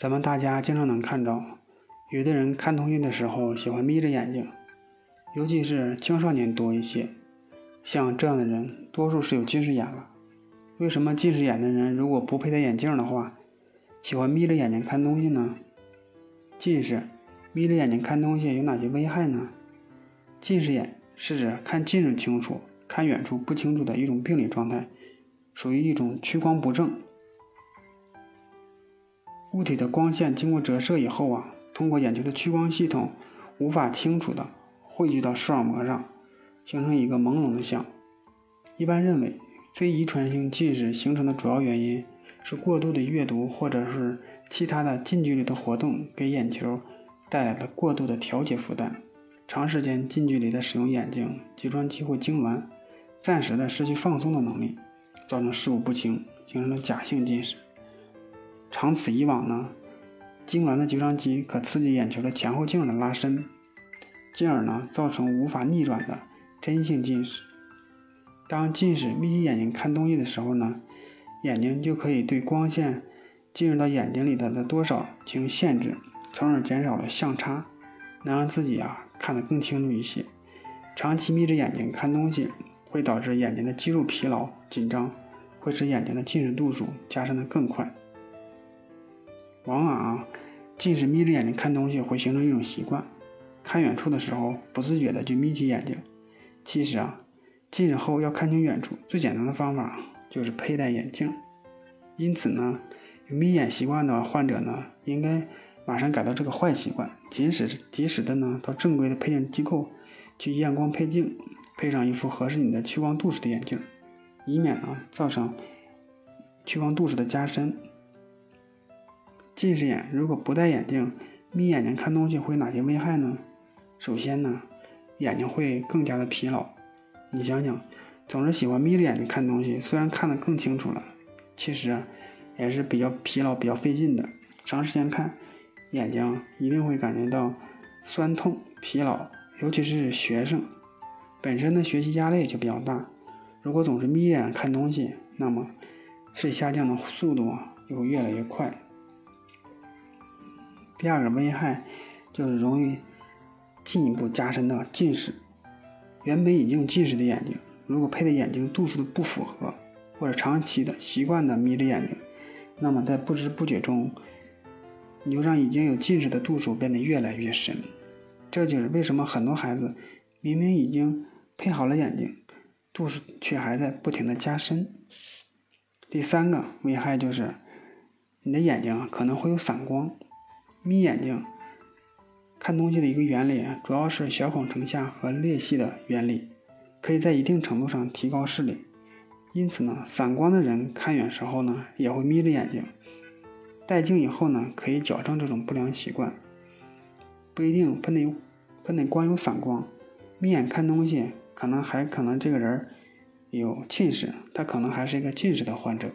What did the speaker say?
咱们大家经常能看着，有的人看东西的时候喜欢眯着眼睛，尤其是青少年多一些。像这样的人，多数是有近视眼了。为什么近视眼的人如果不佩戴眼镜的话，喜欢眯着眼睛看东西呢？近视，眯着眼睛看东西有哪些危害呢？近视眼是指看近处清楚、看远处不清楚的一种病理状态，属于一种屈光不正。物体的光线经过折射以后啊，通过眼球的屈光系统，无法清楚的汇聚到视网膜上，形成一个朦胧的像。一般认为，非遗传性近视形成的主要原因是过度的阅读或者是其他的近距离的活动给眼球带来了过度的调节负担。长时间近距离的使用眼睛，睫状肌会痉挛，暂时的失去放松的能力，造成视物不清，形成了假性近视。长此以往呢，痉挛的睫状肌可刺激眼球的前后径的拉伸，进而呢造成无法逆转的真性近视。当近视眯起眼睛看东西的时候呢，眼睛就可以对光线进入到眼睛里的的多少进行限制，从而减少了相差，能让自己啊看得更清楚一些。长期眯着眼睛看东西，会导致眼睛的肌肉疲劳紧张，会使眼睛的近视度数加深的更快。往往啊，近视眯着眼睛看东西会形成一种习惯，看远处的时候不自觉的就眯起眼睛。其实啊，近视后要看清远处最简单的方法就是佩戴眼镜。因此呢，有眯眼习惯的患者呢，应该马上改掉这个坏习惯，及时及时的呢到正规的配镜机构去验光配镜，配上一副合适你的屈光度数的眼镜，以免呢造成屈光度数的加深。近视眼如果不戴眼镜，眯眼睛看东西会哪些危害呢？首先呢，眼睛会更加的疲劳。你想想，总是喜欢眯着眼睛看东西，虽然看得更清楚了，其实也是比较疲劳、比较费劲的。长时间看，眼睛一定会感觉到酸痛、疲劳。尤其是学生，本身的学习压力就比较大，如果总是眯眼看东西，那么视力下降的速度啊，就会越来越快。第二个危害就是容易进一步加深的近视。原本已经近视的眼睛，如果配的眼镜度数不符合，或者长期的习惯的眯着眼睛，那么在不知不觉中，你就让已经有近视的度数变得越来越深。这就是为什么很多孩子明明已经配好了眼镜，度数却还在不停的加深。第三个危害就是你的眼睛可能会有散光。眯眼睛看东西的一个原理，主要是小孔成像和裂隙的原理，可以在一定程度上提高视力。因此呢，散光的人看远时候呢，也会眯着眼睛。戴镜以后呢，可以矫正这种不良习惯。不一定不能不能光有散光，眯眼看东西，可能还可能这个人有近视，他可能还是一个近视的患者。